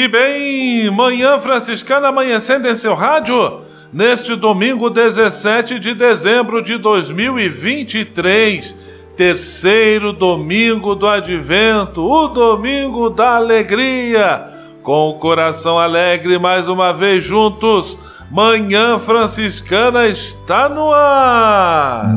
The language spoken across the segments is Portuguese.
E bem, Manhã Franciscana amanhecendo em seu rádio, neste domingo 17 de dezembro de 2023, terceiro domingo do advento, o domingo da alegria. Com o coração alegre mais uma vez juntos, Manhã Franciscana está no ar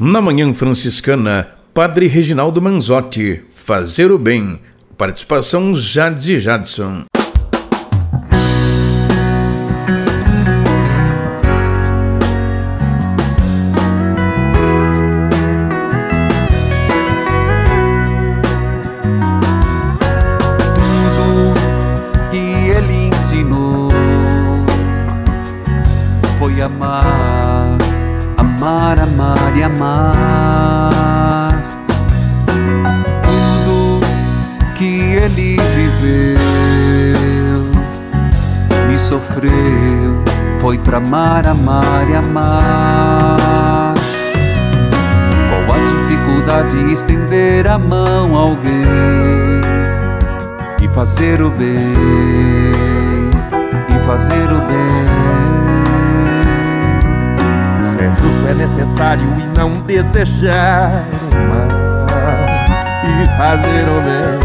Na Manhã Franciscana, Padre Reginaldo Manzotti, Fazer o Bem, participação Jades e Jadson. Fazer o bem, e fazer o bem. Ser justo é necessário e não desejar o mal, e fazer o bem,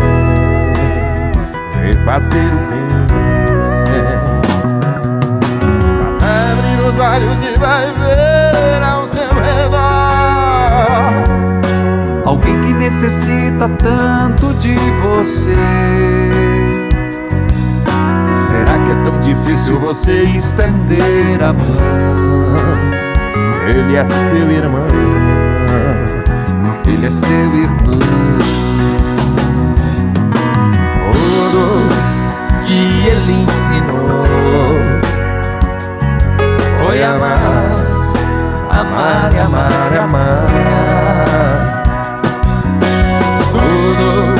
e fazer o bem. os olhos e vai ver ao seu redor alguém que necessita tanto de você. Que é tão difícil você estender a mão? Ele é seu irmão, ele é seu irmão. Tudo que ele ensinou foi amar, amar amar amar. Tudo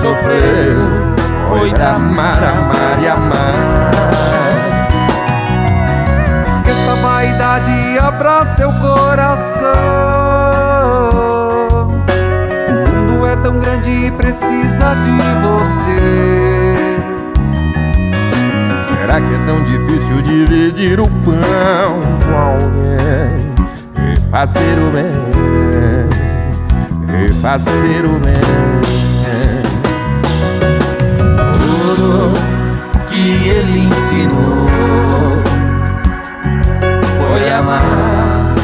sofreu foi amar, amar e amar. Esqueça a vaidade e abra seu coração. O mundo é tão grande e precisa de você. Será que é tão difícil dividir o pão com alguém? E fazer o bem, e fazer o bem. O que ele ensinou foi amar,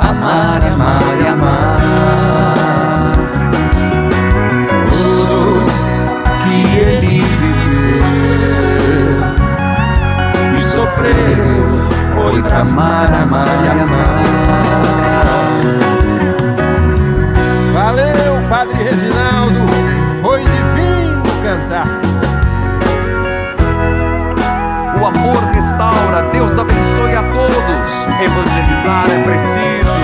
amar, amar amar. Tudo que ele viveu e sofreu foi pra amar, amar e amar. Amor restaura, Deus abençoe a todos. Evangelizar é preciso.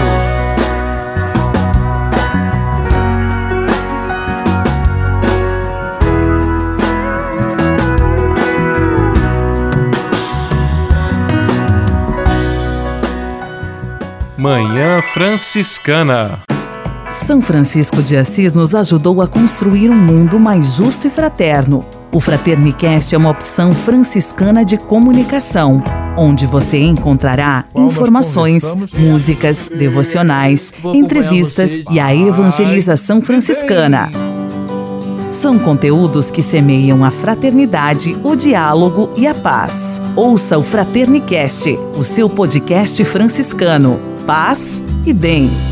Manhã Franciscana. São Francisco de Assis nos ajudou a construir um mundo mais justo e fraterno. O Fraternicast é uma opção franciscana de comunicação, onde você encontrará informações, músicas, devocionais, entrevistas e a evangelização franciscana. São conteúdos que semeiam a fraternidade, o diálogo e a paz. Ouça o Fraternicast, o seu podcast franciscano paz e bem.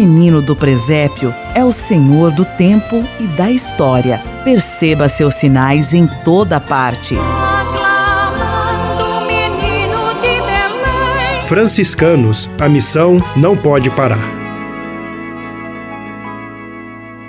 Menino do presépio é o Senhor do tempo e da história. Perceba seus sinais em toda parte. Franciscanos, a missão não pode parar.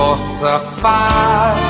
Vossa paz.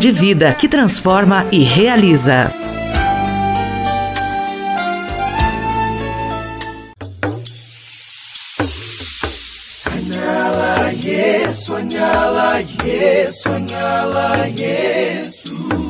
de vida que transforma e realiza. Sonhá-la, sonhá-la, sonhá-la, yes.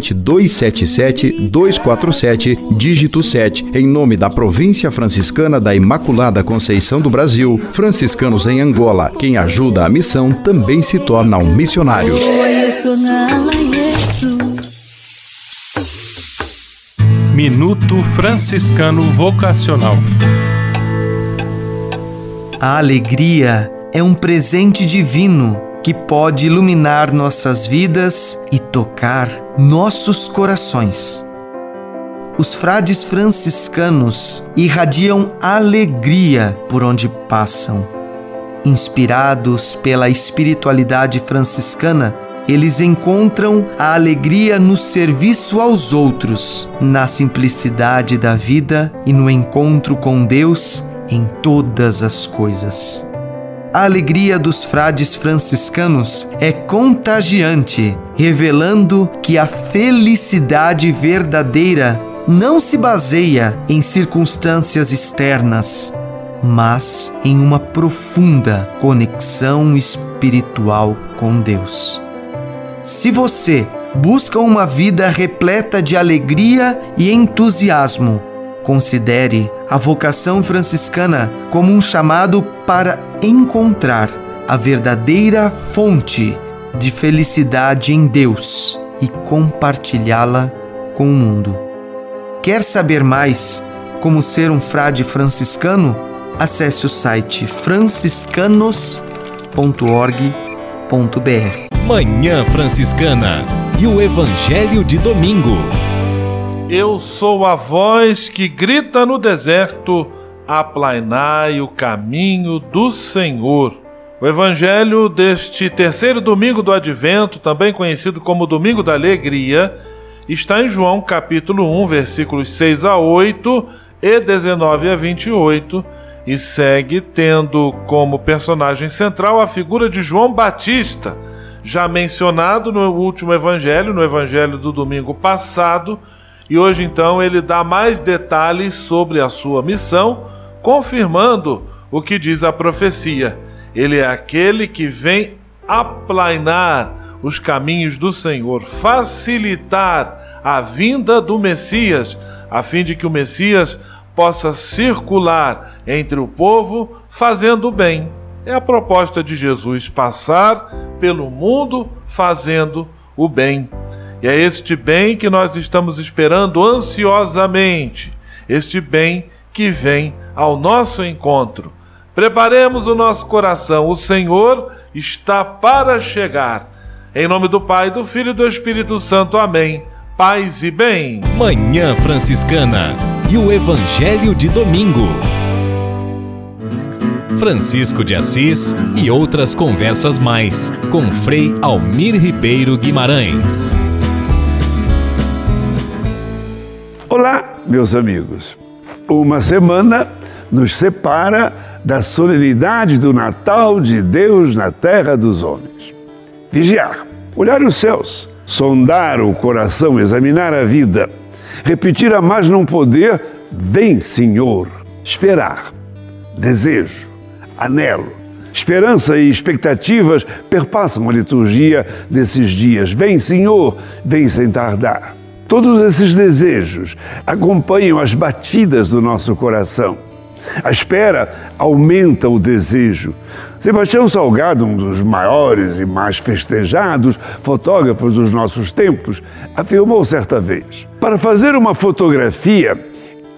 corrente 277 247, dígito 7, em nome da Província Franciscana da Imaculada Conceição do Brasil, franciscanos em Angola. Quem ajuda a missão também se torna um missionário. Minuto Franciscano Vocacional. A alegria é um presente divino que pode iluminar nossas vidas e tocar nossos corações. Os frades franciscanos irradiam alegria por onde passam. Inspirados pela espiritualidade franciscana, eles encontram a alegria no serviço aos outros, na simplicidade da vida e no encontro com Deus em todas as coisas. A alegria dos frades franciscanos é contagiante, revelando que a felicidade verdadeira não se baseia em circunstâncias externas, mas em uma profunda conexão espiritual com Deus. Se você busca uma vida repleta de alegria e entusiasmo, Considere a vocação franciscana como um chamado para encontrar a verdadeira fonte de felicidade em Deus e compartilhá-la com o mundo. Quer saber mais como ser um frade franciscano? Acesse o site franciscanos.org.br. Manhã Franciscana e o Evangelho de Domingo. Eu sou a voz que grita no deserto: aplainai o caminho do Senhor. O evangelho deste terceiro domingo do advento, também conhecido como Domingo da Alegria, está em João capítulo 1, versículos 6 a 8 e 19 a 28 e segue tendo como personagem central a figura de João Batista, já mencionado no último evangelho, no evangelho do domingo passado, e hoje então ele dá mais detalhes sobre a sua missão, confirmando o que diz a profecia ele é aquele que vem aplainar os caminhos do Senhor, facilitar a vinda do Messias, a fim de que o Messias possa circular entre o povo fazendo o bem. É a proposta de Jesus passar pelo mundo fazendo o bem. E é este bem que nós estamos esperando ansiosamente, este bem que vem ao nosso encontro. Preparemos o nosso coração, o Senhor está para chegar. Em nome do Pai, do Filho e do Espírito Santo. Amém. Paz e bem. Manhã Franciscana e o Evangelho de Domingo. Francisco de Assis e outras conversas mais com Frei Almir Ribeiro Guimarães. Olá, meus amigos. Uma semana nos separa da solenidade do Natal de Deus na terra dos homens. Vigiar, olhar os céus, sondar o coração, examinar a vida, repetir a mais não poder, vem, Senhor, esperar, desejo, anelo, esperança e expectativas perpassam a liturgia desses dias. Vem, Senhor, vem sem tardar. Todos esses desejos acompanham as batidas do nosso coração a espera aumenta o desejo. Sebastião Salgado, um dos maiores e mais festejados fotógrafos dos nossos tempos, afirmou certa vez: para fazer uma fotografia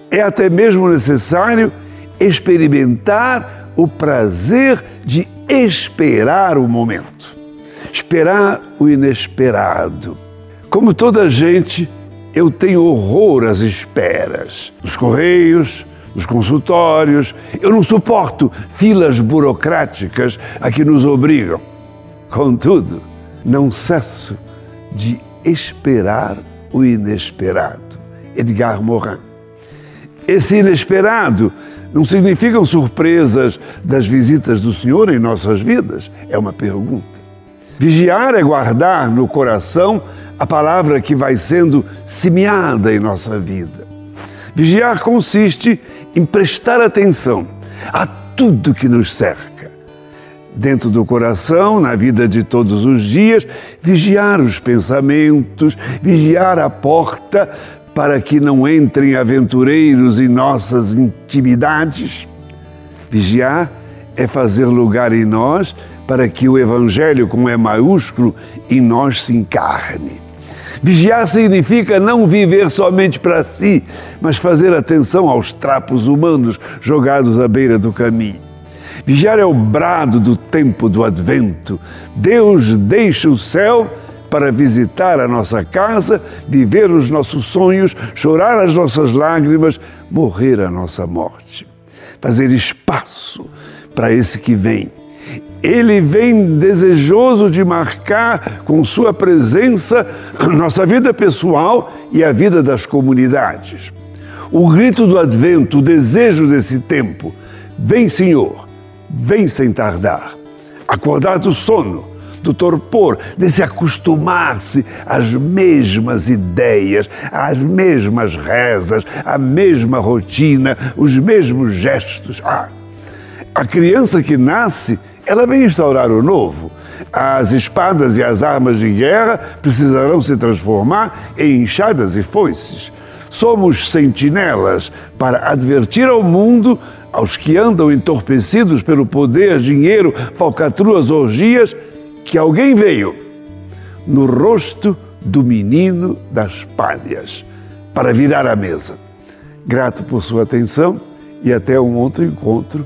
é até mesmo necessário experimentar o prazer de esperar o momento, esperar o inesperado. Como toda gente, eu tenho horror às esperas. Nos correios, nos consultórios. Eu não suporto filas burocráticas a que nos obrigam. Contudo, não cesso de esperar o inesperado. Edgar Morin. Esse inesperado não significam surpresas das visitas do Senhor em nossas vidas? É uma pergunta. Vigiar é guardar no coração a palavra que vai sendo semeada em nossa vida. Vigiar consiste em prestar atenção a tudo que nos cerca. Dentro do coração, na vida de todos os dias, vigiar os pensamentos, vigiar a porta para que não entrem aventureiros em nossas intimidades. Vigiar é fazer lugar em nós para que o Evangelho, com E maiúsculo, em nós se encarne. Vigiar significa não viver somente para si, mas fazer atenção aos trapos humanos jogados à beira do caminho. Vigiar é o brado do tempo do advento. Deus deixa o céu para visitar a nossa casa, viver os nossos sonhos, chorar as nossas lágrimas, morrer a nossa morte. Fazer espaço para esse que vem ele vem desejoso de marcar com sua presença nossa vida pessoal e a vida das comunidades. O grito do advento, o desejo desse tempo, vem, Senhor, vem sem tardar. Acordar do sono, do torpor, de se acostumar-se às mesmas ideias, às mesmas rezas, à mesma rotina, os mesmos gestos. Ah, a criança que nasce ela vem instaurar o novo. As espadas e as armas de guerra precisarão se transformar em enxadas e foices. Somos sentinelas para advertir ao mundo, aos que andam entorpecidos pelo poder, dinheiro, falcatruas, orgias, que alguém veio no rosto do menino das palhas para virar a mesa. Grato por sua atenção e até um outro encontro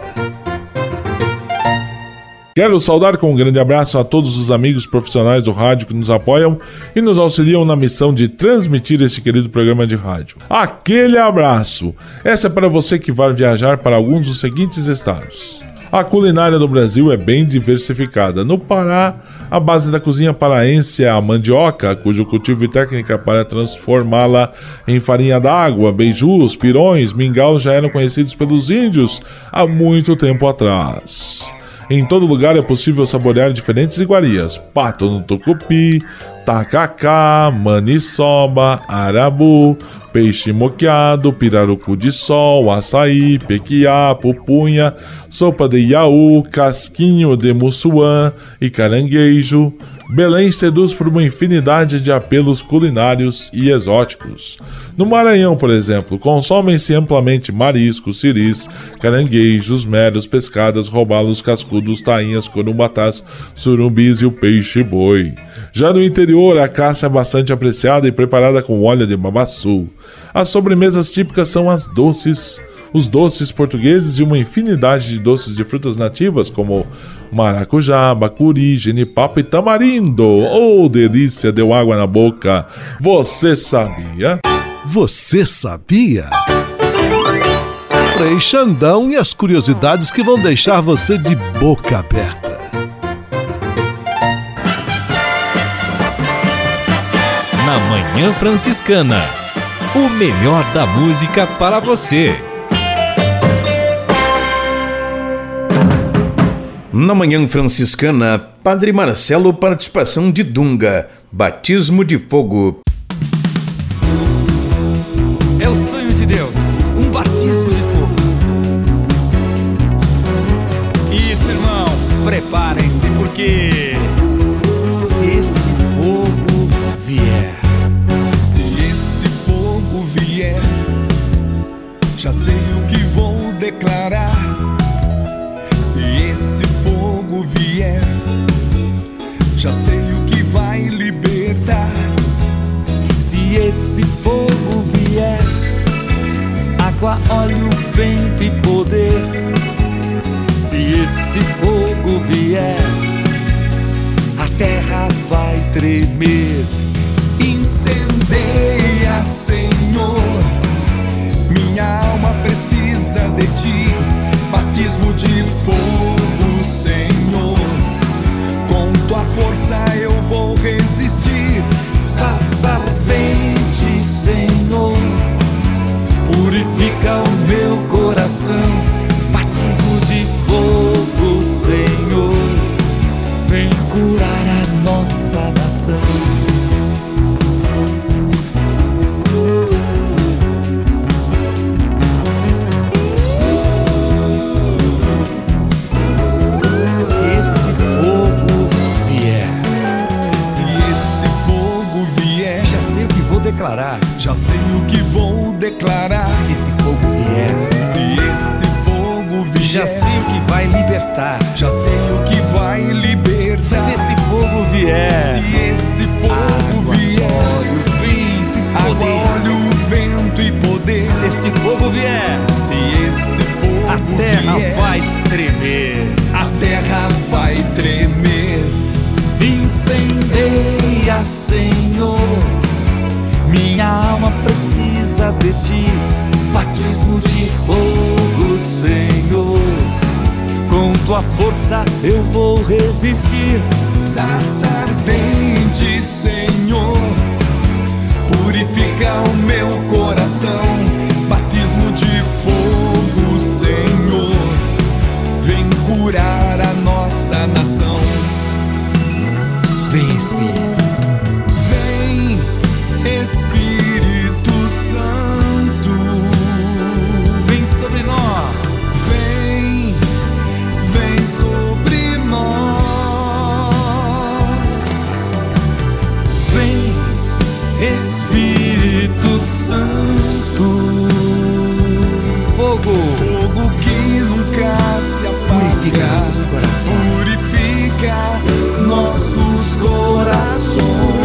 Quero saudar com um grande abraço a todos os amigos profissionais do rádio que nos apoiam e nos auxiliam na missão de transmitir este querido programa de rádio. Aquele abraço! Essa é para você que vai viajar para alguns dos seguintes estados. A culinária do Brasil é bem diversificada. No Pará, a base da cozinha paraense é a mandioca, cujo cultivo e técnica para transformá-la em farinha d'água, beijus, pirões, mingau já eram conhecidos pelos índios há muito tempo atrás. Em todo lugar é possível saborear diferentes iguarias: pato no tucupi, tacacá, maniçoba, arabu, peixe moqueado, pirarucu de sol, açaí, pequiá, pupunha, sopa de iaú, casquinho de mussuã e caranguejo. Belém seduz por uma infinidade de apelos culinários e exóticos. No Maranhão, por exemplo, consomem-se amplamente mariscos, ciris, caranguejos, meros, pescadas, robalos, cascudos, tainhas, corumbatás, surumbis e o peixe-boi. Já no interior, a caça é bastante apreciada e preparada com óleo de babaçu. As sobremesas típicas são as doces, os doces portugueses e uma infinidade de doces de frutas nativas, como maracujá, bacuri, genipapo e tamarindo. Oh, delícia, deu água na boca. Você sabia? Você sabia? Frei Xandão e as curiosidades que vão deixar você de boca aberta. Na Manhã Franciscana, o melhor da música para você. Na Manhã Franciscana, Padre Marcelo, participação de Dunga, batismo de fogo. É o sonho de Deus, um batismo de fogo. Isso, irmão, preparem-se, porque se esse fogo vier, Se esse fogo vier, já sei o que vou declarar. Se esse fogo vier, água, óleo, vento e poder. Se esse fogo vier, a terra vai tremer. Incendeia, Senhor. Minha alma precisa de ti. Batismo de fogo, Senhor. Com tua força eu vou resistir. Sarça ardente, Senhor, purifica o meu coração. Batismo de fogo, Senhor, vem curar a nossa nação. Já sei o que vou declarar. Se esse fogo vier, Se esse fogo vier, já sei o que vai libertar. já sei o que vai libertar. Se esse fogo vier, Se esse fogo água, vier, óleo, vento e água, poder. óleo, vento e poder. Se este fogo vier, Se esse fogo a terra vier, vai tremer. a terra vai tremer. incendeia, Senhor. Minha alma precisa de ti. Batismo de fogo, Senhor. Com tua força eu vou resistir. Sarça ardente, Senhor, purifica o meu coração. Batismo de fogo, Senhor, vem curar a nossa nação. Vem, Espírito. Vem, Espírito corações. Purifica nossos corações.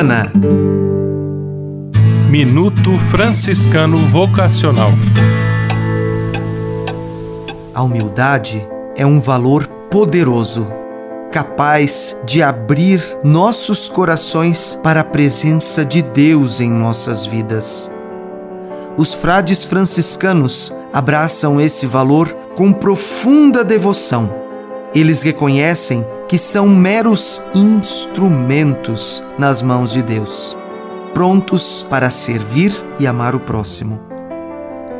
Franciscana. Minuto Franciscano Vocacional. A humildade é um valor poderoso, capaz de abrir nossos corações para a presença de Deus em nossas vidas. Os frades franciscanos abraçam esse valor com profunda devoção. Eles reconhecem que são meros instrumentos nas mãos de Deus, prontos para servir e amar o próximo.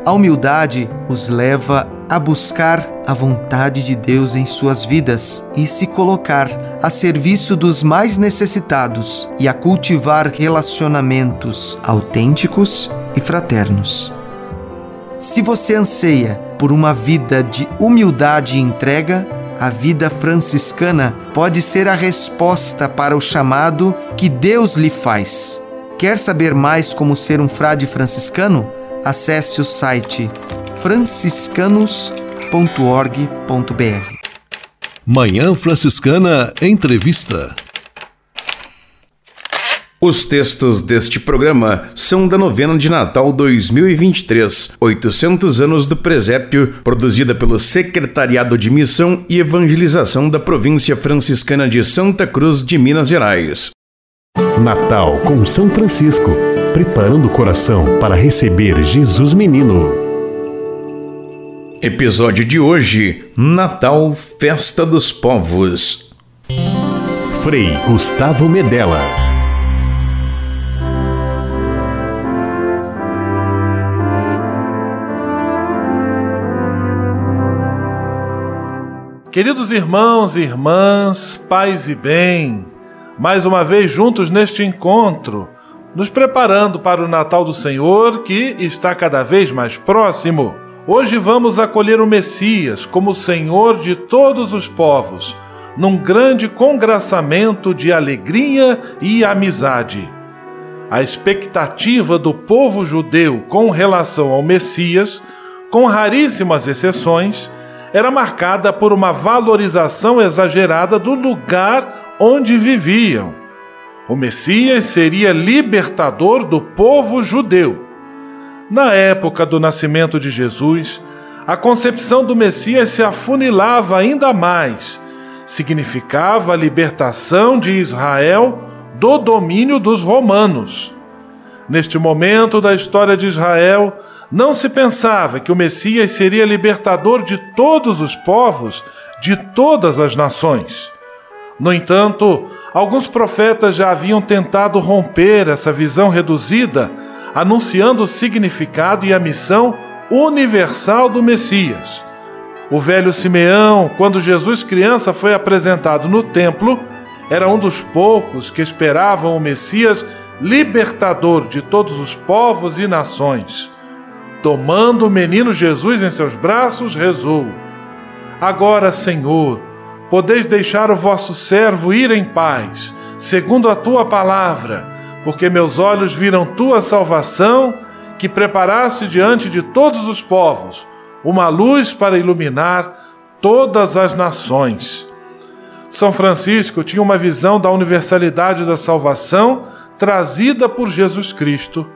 A humildade os leva a buscar a vontade de Deus em suas vidas e se colocar a serviço dos mais necessitados e a cultivar relacionamentos autênticos e fraternos. Se você anseia por uma vida de humildade e entrega, a vida franciscana pode ser a resposta para o chamado que Deus lhe faz. Quer saber mais como ser um frade franciscano? Acesse o site franciscanos.org.br. Manhã Franciscana Entrevista. Os textos deste programa são da novena de Natal 2023, 800 anos do presépio, produzida pelo Secretariado de Missão e Evangelização da Província Franciscana de Santa Cruz de Minas Gerais. Natal com São Francisco, preparando o coração para receber Jesus Menino. Episódio de hoje: Natal, Festa dos Povos. Frei Gustavo Medella. Queridos irmãos e irmãs, paz e bem, mais uma vez juntos neste encontro, nos preparando para o Natal do Senhor que está cada vez mais próximo. Hoje vamos acolher o Messias como Senhor de todos os povos, num grande congraçamento de alegria e amizade. A expectativa do povo judeu com relação ao Messias, com raríssimas exceções, era marcada por uma valorização exagerada do lugar onde viviam. O Messias seria libertador do povo judeu. Na época do nascimento de Jesus, a concepção do Messias se afunilava ainda mais. Significava a libertação de Israel do domínio dos romanos. Neste momento da história de Israel, não se pensava que o Messias seria libertador de todos os povos, de todas as nações. No entanto, alguns profetas já haviam tentado romper essa visão reduzida, anunciando o significado e a missão universal do Messias. O velho Simeão, quando Jesus criança foi apresentado no templo, era um dos poucos que esperavam o Messias libertador de todos os povos e nações. Tomando o menino Jesus em seus braços, rezou: Agora, Senhor, podeis deixar o vosso servo ir em paz, segundo a tua palavra, porque meus olhos viram tua salvação, que preparaste diante de todos os povos, uma luz para iluminar todas as nações. São Francisco tinha uma visão da universalidade da salvação trazida por Jesus Cristo.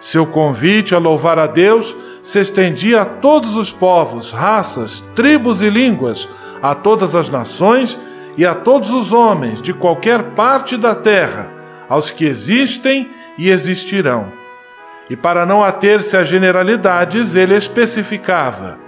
Seu convite a louvar a Deus se estendia a todos os povos, raças, tribos e línguas, a todas as nações e a todos os homens de qualquer parte da terra, aos que existem e existirão. E para não ater-se a generalidades, ele especificava: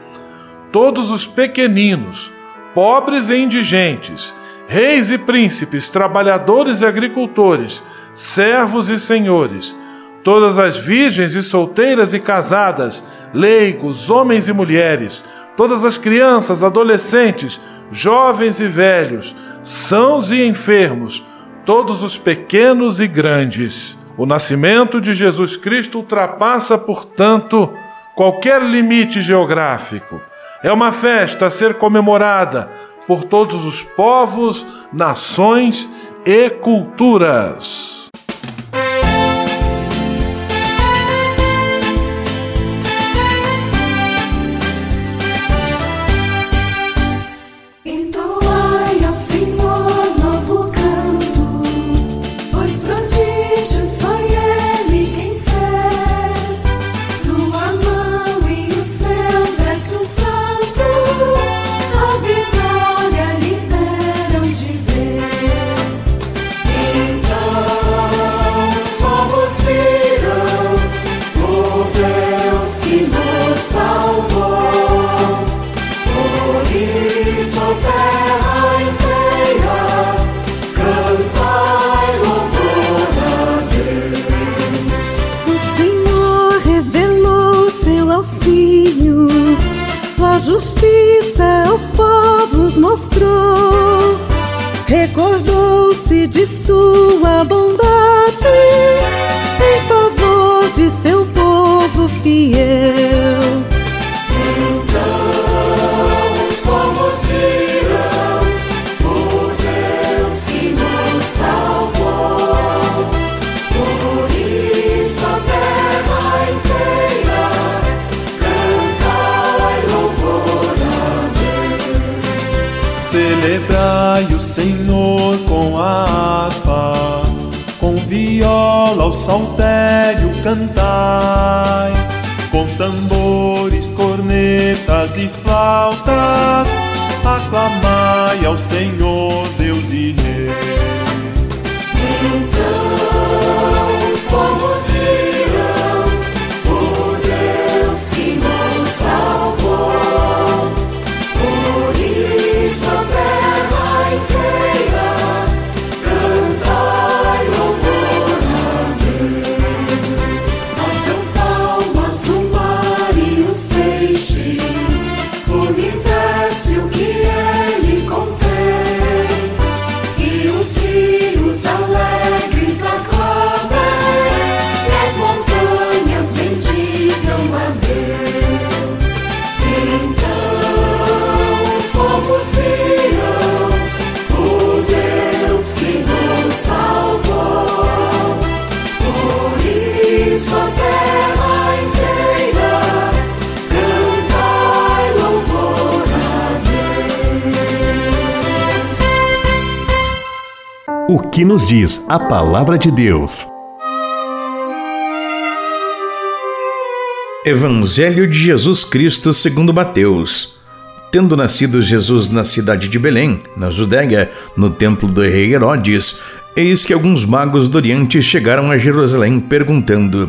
todos os pequeninos, pobres e indigentes, reis e príncipes, trabalhadores e agricultores, servos e senhores, todas as virgens e solteiras e casadas, leigos, homens e mulheres, todas as crianças, adolescentes, jovens e velhos, sãos e enfermos, todos os pequenos e grandes. O nascimento de Jesus Cristo ultrapassa, portanto, qualquer limite geográfico. É uma festa a ser comemorada por todos os povos, nações e culturas. you. Saltério cantai, com tambores, cornetas e flautas, aclamai ao Senhor que nos diz a palavra de Deus? Evangelho de Jesus Cristo segundo Mateus. Tendo nascido Jesus na cidade de Belém, na Judéia, no templo do rei Herodes, eis que alguns magos do Oriente chegaram a Jerusalém perguntando: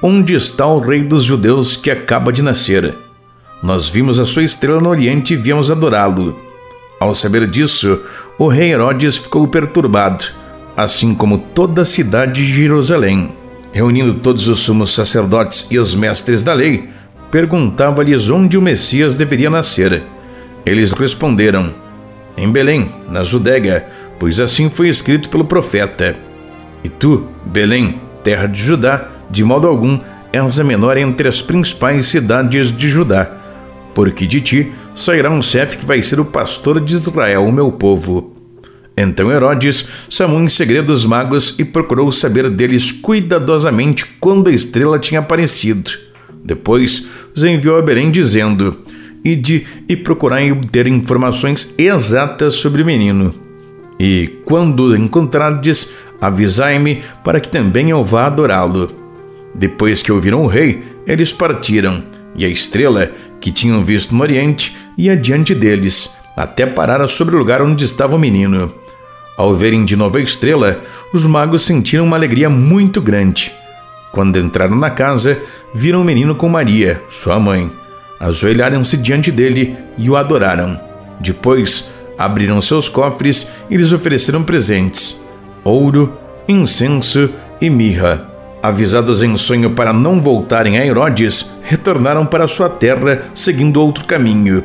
Onde está o rei dos judeus que acaba de nascer? Nós vimos a sua estrela no Oriente e viemos adorá-lo. Ao saber disso, o rei Herodes ficou perturbado, assim como toda a cidade de Jerusalém. Reunindo todos os sumos sacerdotes e os mestres da lei, perguntava-lhes onde o Messias deveria nascer. Eles responderam: Em Belém, na Judéia, pois assim foi escrito pelo profeta. E tu, Belém, terra de Judá, de modo algum és a menor entre as principais cidades de Judá, porque de ti sairá um chefe que vai ser o pastor de Israel, o meu povo. Então Herodes chamou em segredo os magos e procurou saber deles cuidadosamente quando a estrela tinha aparecido. Depois os enviou a Belém dizendo: Ide e procurai obter informações exatas sobre o menino. E quando encontrardes, avisai-me para que também eu vá adorá-lo. Depois que ouviram o rei, eles partiram, e a estrela, que tinham visto no oriente, ia diante deles, até parar sobre o lugar onde estava o menino. Ao verem de novo a estrela, os magos sentiram uma alegria muito grande. Quando entraram na casa, viram o menino com Maria, sua mãe. Ajoelharam-se diante dele e o adoraram. Depois, abriram seus cofres e lhes ofereceram presentes: ouro, incenso e mirra. Avisados em sonho para não voltarem a Herodes, retornaram para sua terra seguindo outro caminho.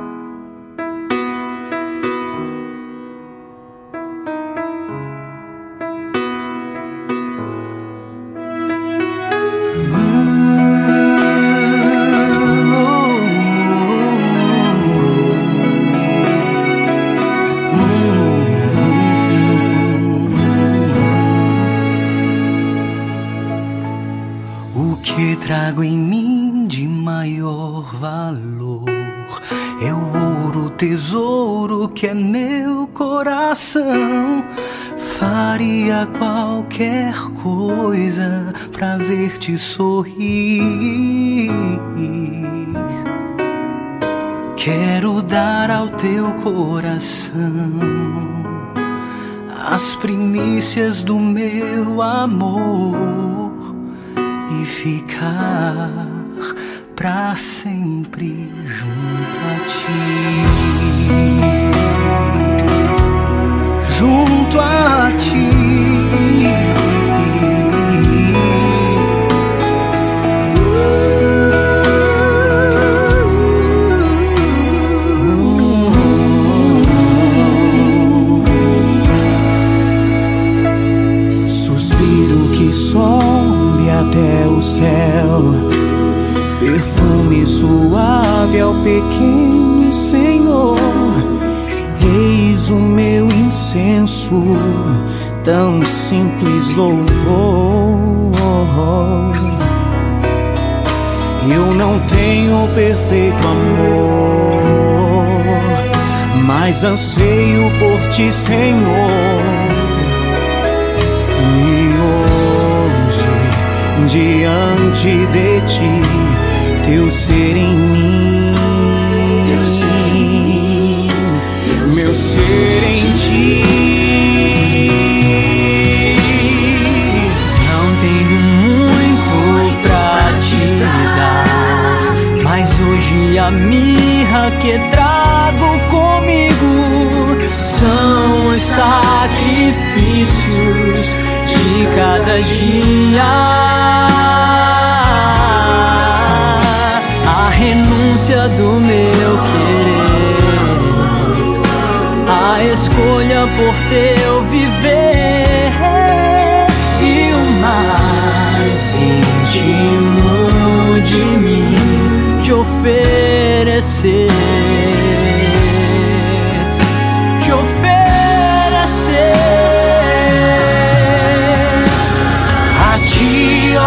Faria qualquer coisa pra ver-te sorrir. Quero dar ao teu coração as primícias do meu amor e ficar pra sempre junto a ti. Junto a ti. Suspiro que sobe até o céu, perfume suave ao pequeno Senhor. Eis o meu incenso, tão simples louvor. Eu não tenho perfeito amor, mas anseio por ti, Senhor. E hoje, diante de ti, teu ser em mim, ser em ti. Não tenho muito pra te dar, mas hoje a mirra que trago comigo são os sacrifícios de cada dia. A renúncia do meu escolha por teu viver e o mais íntimo de mim te oferecer. Te oferecer a ti,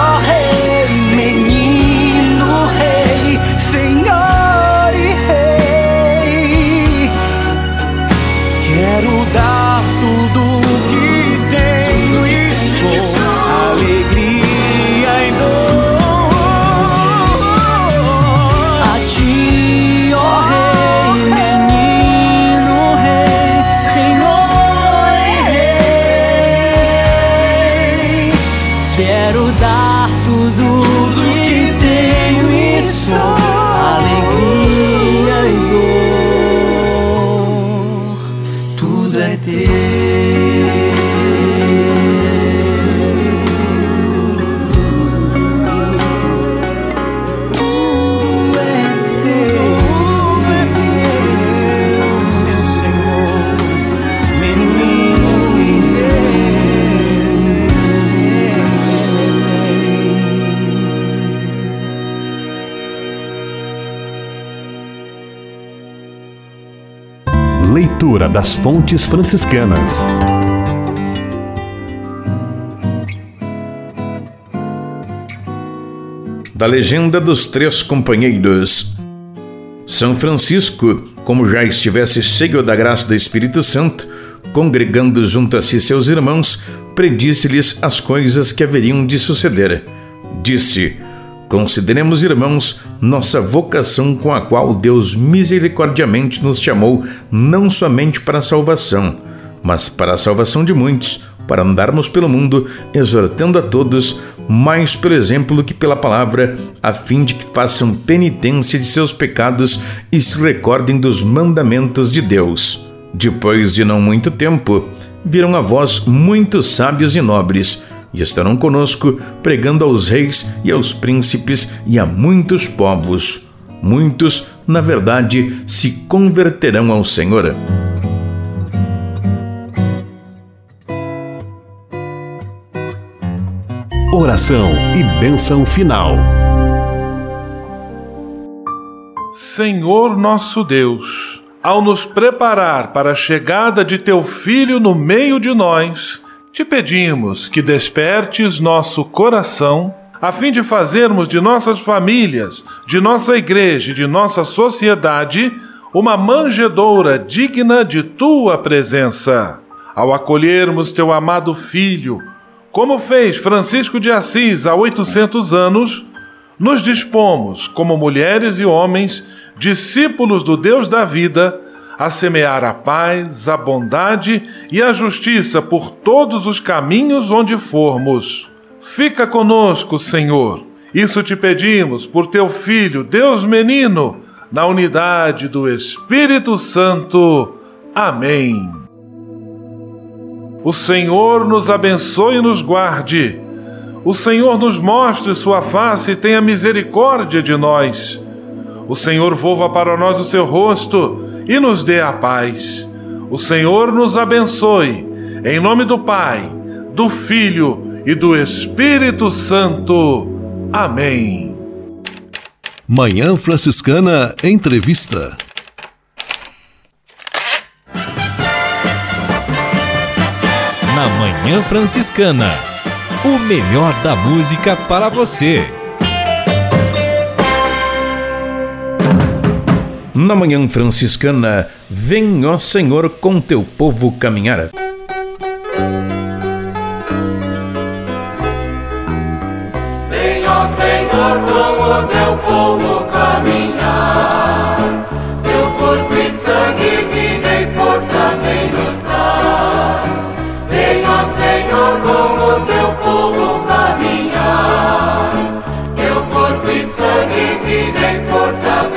Leitura das fontes franciscanas. Da legenda dos três companheiros. São Francisco, como já estivesse cheio da graça do Espírito Santo, congregando junto a si seus irmãos, predisse-lhes as coisas que haveriam de suceder. Disse: Consideremos, irmãos, nossa vocação com a qual Deus misericordiamente nos chamou, não somente para a salvação, mas para a salvação de muitos, para andarmos pelo mundo, exortando a todos, mais pelo exemplo que pela palavra, a fim de que façam penitência de seus pecados e se recordem dos mandamentos de Deus. Depois de não muito tempo, viram a vós muitos sábios e nobres, e estarão conosco, pregando aos reis e aos príncipes e a muitos povos. Muitos, na verdade, se converterão ao Senhor. Oração e bênção final. Senhor nosso Deus, ao nos preparar para a chegada de teu Filho no meio de nós, te pedimos que despertes nosso coração, a fim de fazermos de nossas famílias, de nossa igreja e de nossa sociedade uma manjedoura digna de tua presença. Ao acolhermos teu amado Filho, como fez Francisco de Assis há 800 anos, nos dispomos, como mulheres e homens, discípulos do Deus da vida, a semear a paz, a bondade e a justiça por todos os caminhos onde formos. Fica conosco, Senhor. Isso te pedimos por teu Filho, Deus menino, na unidade do Espírito Santo. Amém. O Senhor nos abençoe e nos guarde. O Senhor nos mostre sua face e tenha misericórdia de nós. O Senhor volva para nós o seu rosto e nos dê a paz. O Senhor nos abençoe. Em nome do Pai, do Filho e do Espírito Santo. Amém. Manhã Franciscana Entrevista. Na Manhã Franciscana. O melhor da música para você. Na Manhã Franciscana, vem, ó Senhor, com teu povo caminhar. Vem, ó Senhor, com o teu povo caminhar. Teu corpo e sangue, vida e força vem nos dar. Vem, ó Senhor, com o teu povo caminhar. Teu corpo e sangue, vida e força vem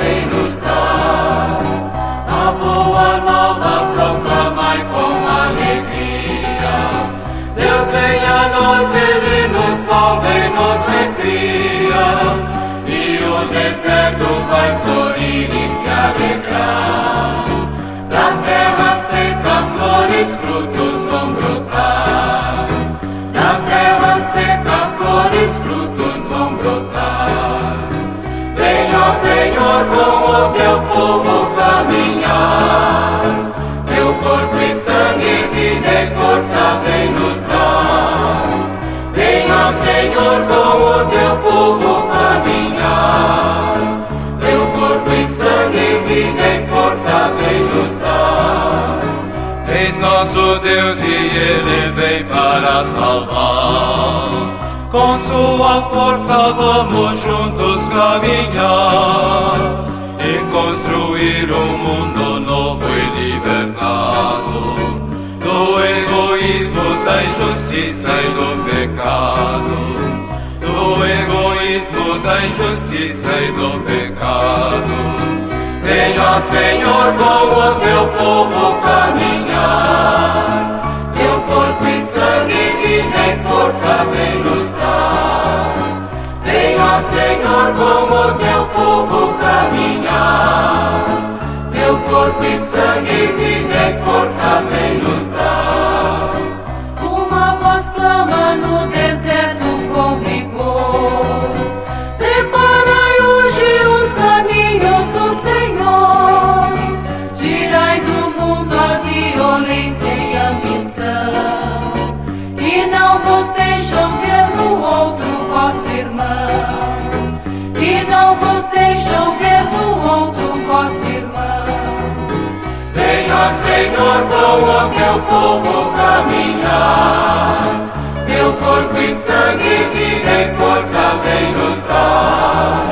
deserto vai florir e se alegrar. Da terra seca, flores, frutos vão brotar. Da terra seca, flores, frutos vão brotar. Ó Senhor, com o teu povo Nosso Deus e Ele vem para salvar. Com sua força vamos juntos caminhar e construir um mundo novo e libertado do egoísmo, da injustiça e do pecado. Do egoísmo, da injustiça e do pecado. Ó Senhor, com o teu povo caminhar. Teu corpo e sangue, vida e força vem nos dar. Ó Senhor, com o teu povo caminhar. Teu corpo e sangue, vida e força vem nos dar. Senhor, com o teu povo caminhar. Teu corpo e sangue, vida e força vem nos dar.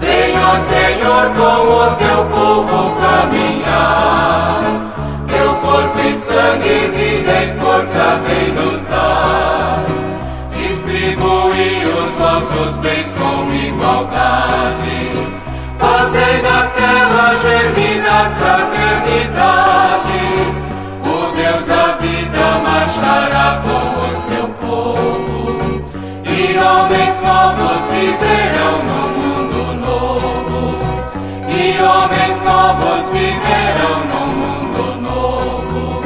Vem, ó Senhor, com o teu povo caminhar. Teu corpo e sangue, vida e força vem nos dar. Distribui os vossos bens com igualdade. Fazei na terra germinar fraternidade. Viverão no mundo novo. E homens novos viverão no mundo novo.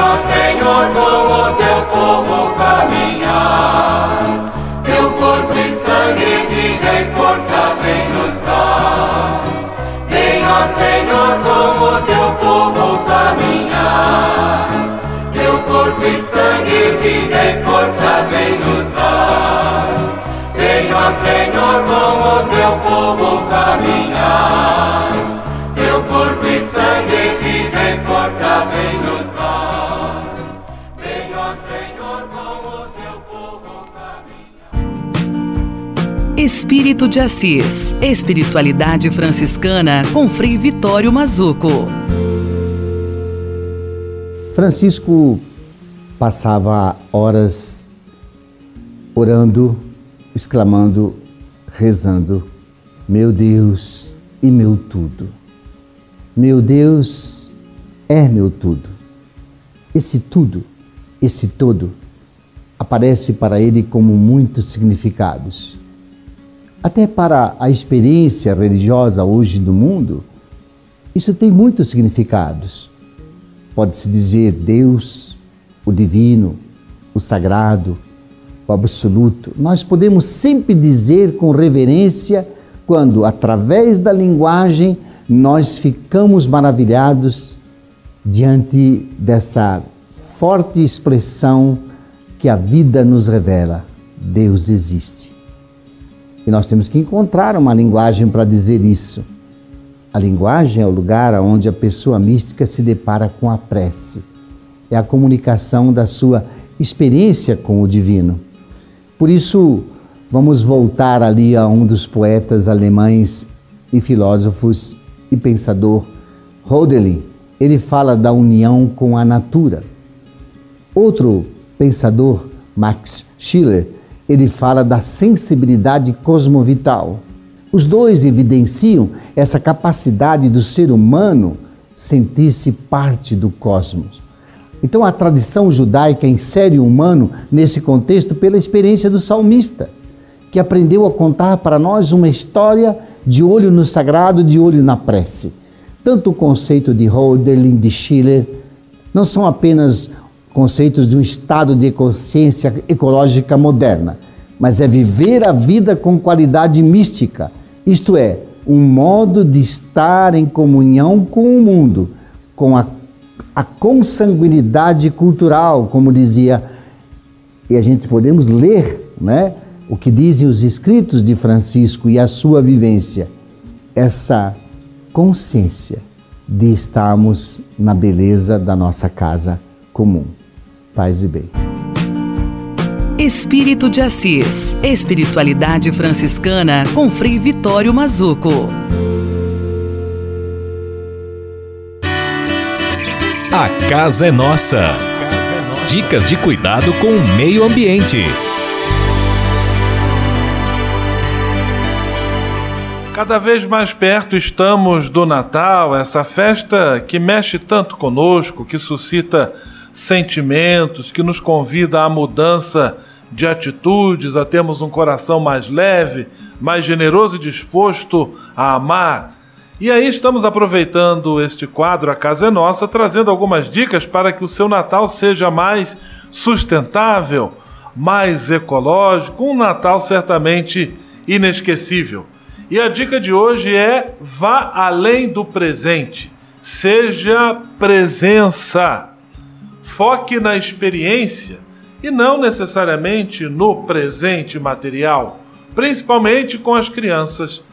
Ó Senhor, com o teu povo caminhar. Teu corpo e sangue, vida e força vem nos dar. Ó Senhor, com o teu povo caminhar. Teu corpo e sangue, vida e força vem nos dar. Senhor, com o teu povo caminhar. Teu corpo e sangue, vida e força vem nos dar. Senhor, com o teu povo Espírito de Assis. Espiritualidade franciscana com Frei Vitório Mazuco. Francisco passava horas orando, exclamando, rezando: Meu Deus e meu tudo. Meu Deus é meu tudo. Esse tudo, esse todo, aparece para ele como muitos significados. Até para a experiência religiosa hoje do mundo, isso tem muitos significados. Pode-se dizer Deus, o divino, o sagrado, o absoluto. Nós podemos sempre dizer com reverência quando, através da linguagem, nós ficamos maravilhados diante dessa forte expressão que a vida nos revela: Deus existe. E nós temos que encontrar uma linguagem para dizer isso. A linguagem é o lugar onde a pessoa mística se depara com a prece. É a comunicação da sua experiência com o divino. Por isso, vamos voltar ali a um dos poetas alemães e filósofos e pensador, Hölderlin. Ele fala da união com a natura. Outro pensador, Max Schiller, ele fala da sensibilidade cosmovital. Os dois evidenciam essa capacidade do ser humano sentir-se parte do cosmos. Então a tradição judaica insere o humano nesse contexto pela experiência do salmista, que aprendeu a contar para nós uma história de olho no sagrado, de olho na prece. Tanto o conceito de Hölderlin, de Schiller, não são apenas conceitos de um estado de consciência ecológica moderna, mas é viver a vida com qualidade mística, isto é, um modo de estar em comunhão com o mundo, com a, a consanguinidade cultural, como dizia, e a gente podemos ler né, o que dizem os escritos de Francisco e a sua vivência, essa consciência de estarmos na beleza da nossa casa comum. Paz e bem. Espírito de Assis. Espiritualidade franciscana com Frei Vitório Mazuco. A casa é nossa. Dicas de cuidado com o meio ambiente. Cada vez mais perto estamos do Natal, essa festa que mexe tanto conosco, que suscita sentimentos, que nos convida à mudança de atitudes, a termos um coração mais leve, mais generoso e disposto a amar. E aí estamos aproveitando este quadro A Casa é Nossa, trazendo algumas dicas para que o seu Natal seja mais sustentável, mais ecológico, um Natal certamente inesquecível. E a dica de hoje é vá além do presente. Seja presença. Foque na experiência e não necessariamente no presente material, principalmente com as crianças.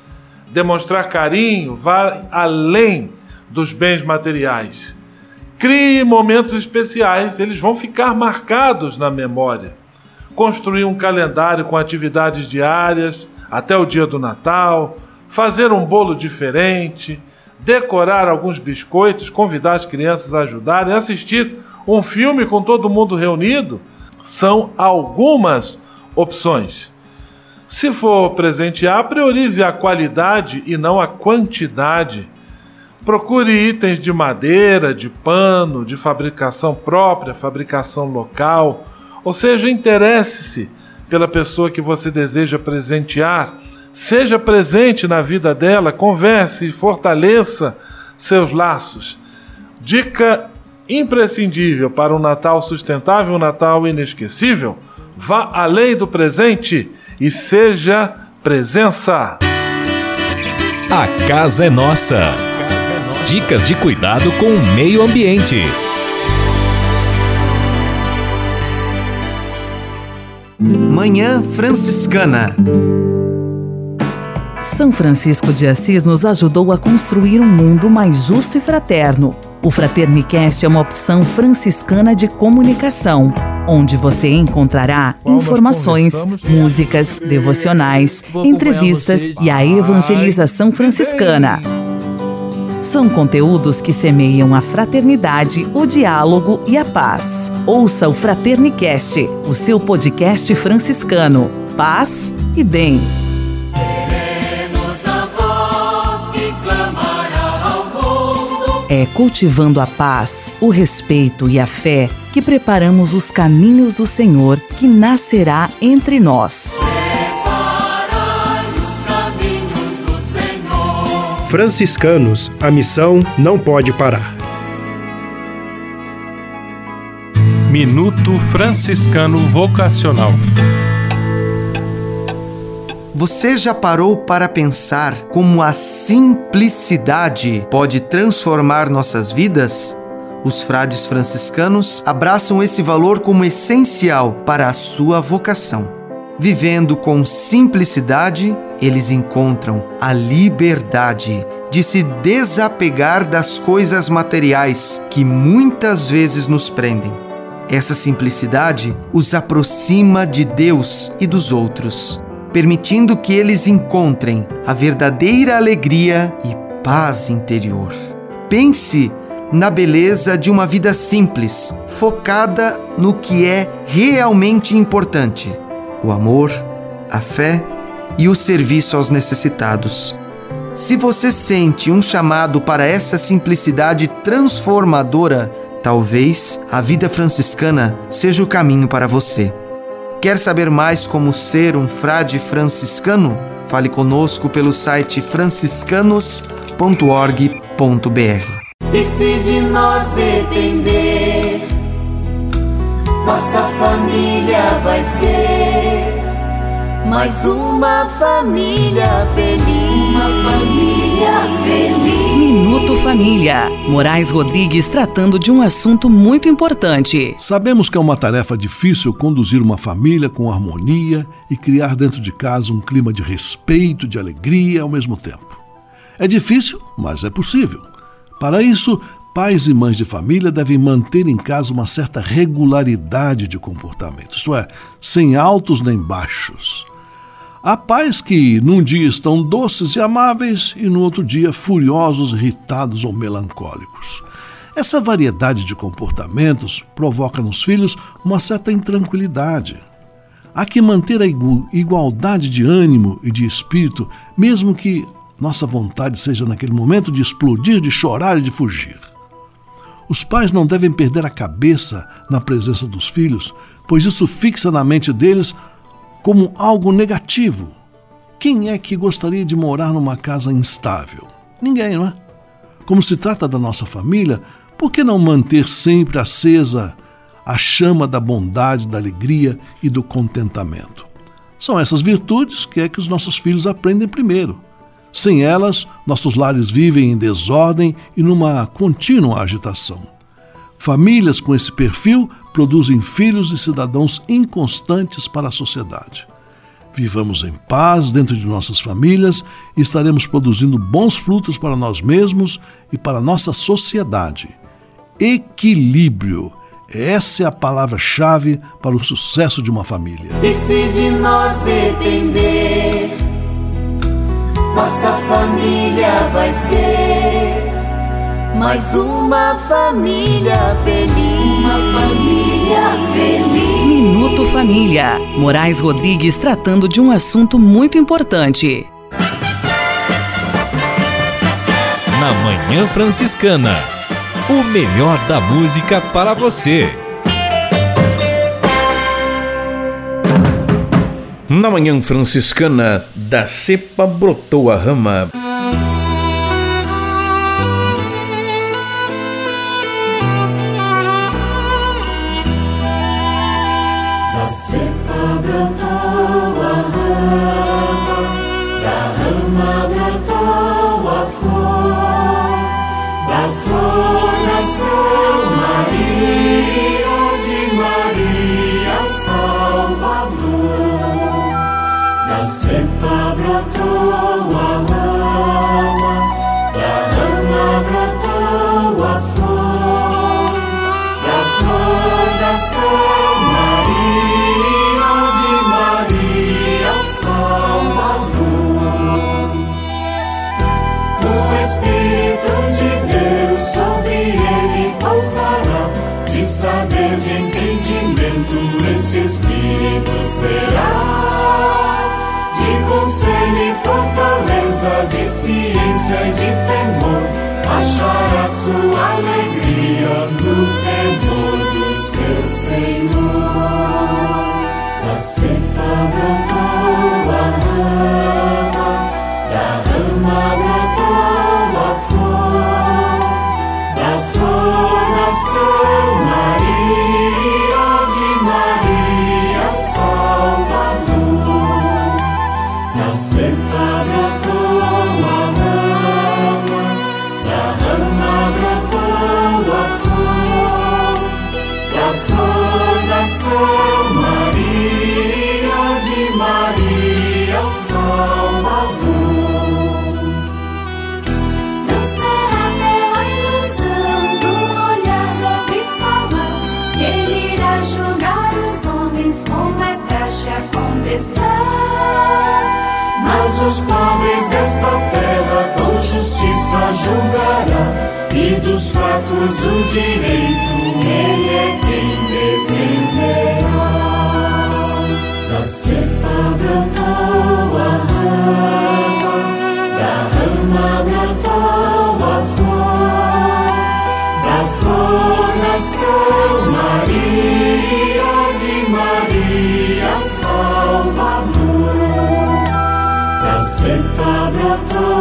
Demonstrar carinho vai além dos bens materiais. Crie momentos especiais, eles vão ficar marcados na memória. Construir um calendário com atividades diárias até o dia do Natal, fazer um bolo diferente, decorar alguns biscoitos, convidar as crianças a ajudarem, assistir um filme com todo mundo reunido, são algumas opções. Se for presentear, priorize a qualidade e não a quantidade. Procure itens de madeira, de pano, de fabricação própria, fabricação local. Ou seja, interesse-se pela pessoa que você deseja presentear. Seja presente na vida dela, converse e fortaleça seus laços. Dica imprescindível para um Natal sustentável, um Natal inesquecível: vá além do presente e seja presença. A casa é nossa. Dicas de cuidado com o meio ambiente. Manhã Franciscana. São Francisco de Assis nos ajudou a construir um mundo mais justo e fraterno. O Fraternicast é uma opção franciscana de comunicação, onde você encontrará informações, músicas, devocionais, entrevistas e a evangelização franciscana. São conteúdos que semeiam a fraternidade, o diálogo e a paz. Ouça o Fraternicast, o seu podcast franciscano. Paz e bem. É cultivando a paz, o respeito e a fé que preparamos os caminhos do Senhor que nascerá entre nós. Franciscanos, a missão não pode parar. Minuto Franciscano Vocacional. Você já parou para pensar como a simplicidade pode transformar nossas vidas? Os frades franciscanos abraçam esse valor como essencial para a sua vocação. Vivendo com simplicidade, eles encontram a liberdade de se desapegar das coisas materiais que muitas vezes nos prendem. Essa simplicidade os aproxima de Deus e dos outros, permitindo que eles encontrem a verdadeira alegria e paz interior. Pense na beleza de uma vida simples, focada no que é realmente importante: o amor, a fé e o serviço aos necessitados. Se você sente um chamado para essa simplicidade transformadora, talvez a vida franciscana seja o caminho para você. Quer saber mais como ser um frade franciscano? Fale conosco pelo site franciscanos.org.br. E se de nós depender, nossa família vai ser mais uma família feliz. Uma família feliz. Minuto Família. Moraes Rodrigues tratando de um assunto muito importante. Sabemos que é uma tarefa difícil conduzir uma família com harmonia e criar dentro de casa um clima de respeito, de alegria ao mesmo tempo. É difícil, mas é possível. Para isso, pais e mães de família devem manter em casa uma certa regularidade de comportamento, isto é, sem altos nem baixos. Há pais que num dia estão doces e amáveis e no outro dia furiosos, irritados ou melancólicos. Essa variedade de comportamentos provoca nos filhos uma certa intranquilidade. Há que manter a igualdade de ânimo e de espírito, mesmo que nossa vontade seja naquele momento de explodir, de chorar e de fugir. Os pais não devem perder a cabeça na presença dos filhos, pois isso fixa na mente deles como algo negativo. Quem é que gostaria de morar numa casa instável? Ninguém, não é? Como se trata da nossa família, por que não manter sempre acesa a chama da bondade, da alegria e do contentamento? São essas virtudes que é que os nossos filhos aprendem primeiro. Sem elas, nossos lares vivem em desordem e numa contínua agitação. Famílias com esse perfil produzem filhos e cidadãos inconstantes para a sociedade. Vivamos em paz dentro de nossas famílias e estaremos produzindo bons frutos para nós mesmos e para nossa sociedade. Equilíbrio. Essa é a palavra-chave para o sucesso de uma família. E se de nós depender, nossa família vai ser mais uma família feliz. Uma família feliz. Minuto Família. Moraes Rodrigues tratando de um assunto muito importante. Na Manhã Franciscana. O melhor da música para você. Na manhã franciscana, da cepa brotou a rama. toa consciência de temor, achará sua alegria e dos fracos o direito, ele é quem defenderá. Da seta brotou a rama, da rama brotou a flor, da flor nasceu Maria, de Maria o Salvador. Da seta brotou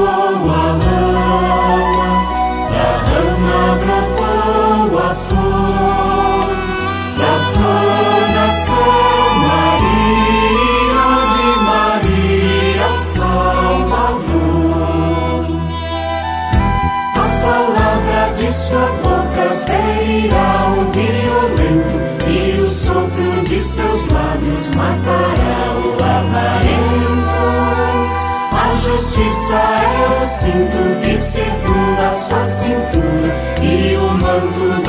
Só eu sinto que circunda sua cintura e o manto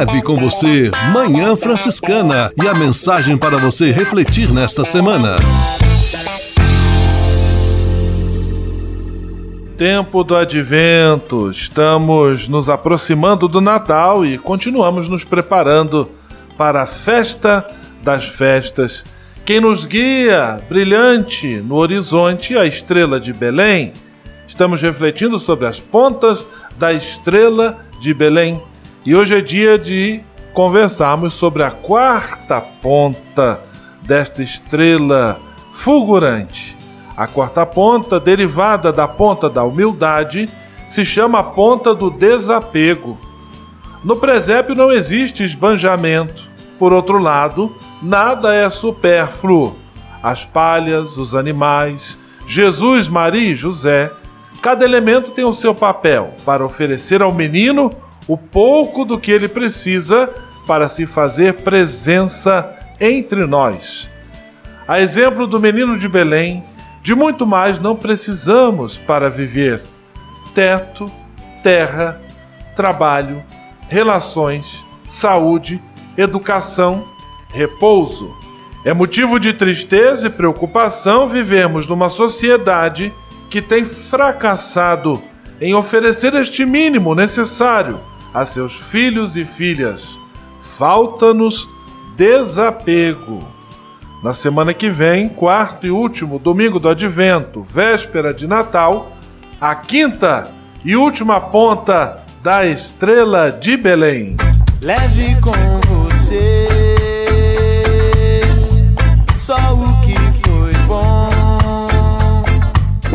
Leve com você Manhã Franciscana e a mensagem para você refletir nesta semana. Tempo do advento, estamos nos aproximando do Natal e continuamos nos preparando para a festa das festas. Quem nos guia, brilhante no horizonte, a estrela de Belém. Estamos refletindo sobre as pontas da estrela de Belém. E hoje é dia de conversarmos sobre a quarta ponta desta estrela fulgurante. A quarta ponta, derivada da ponta da humildade, se chama a ponta do desapego. No presépio não existe esbanjamento. Por outro lado, nada é supérfluo. As palhas, os animais, Jesus, Maria e José, cada elemento tem o seu papel para oferecer ao menino o pouco do que ele precisa para se fazer presença entre nós. A exemplo do menino de Belém, de muito mais não precisamos para viver: teto, terra, trabalho, relações, saúde, educação, repouso. É motivo de tristeza e preocupação vivermos numa sociedade que tem fracassado em oferecer este mínimo necessário a seus filhos e filhas. Falta-nos desapego. Na semana que vem, quarto e último domingo do Advento, véspera de Natal, a quinta e última ponta da estrela de Belém. Leve com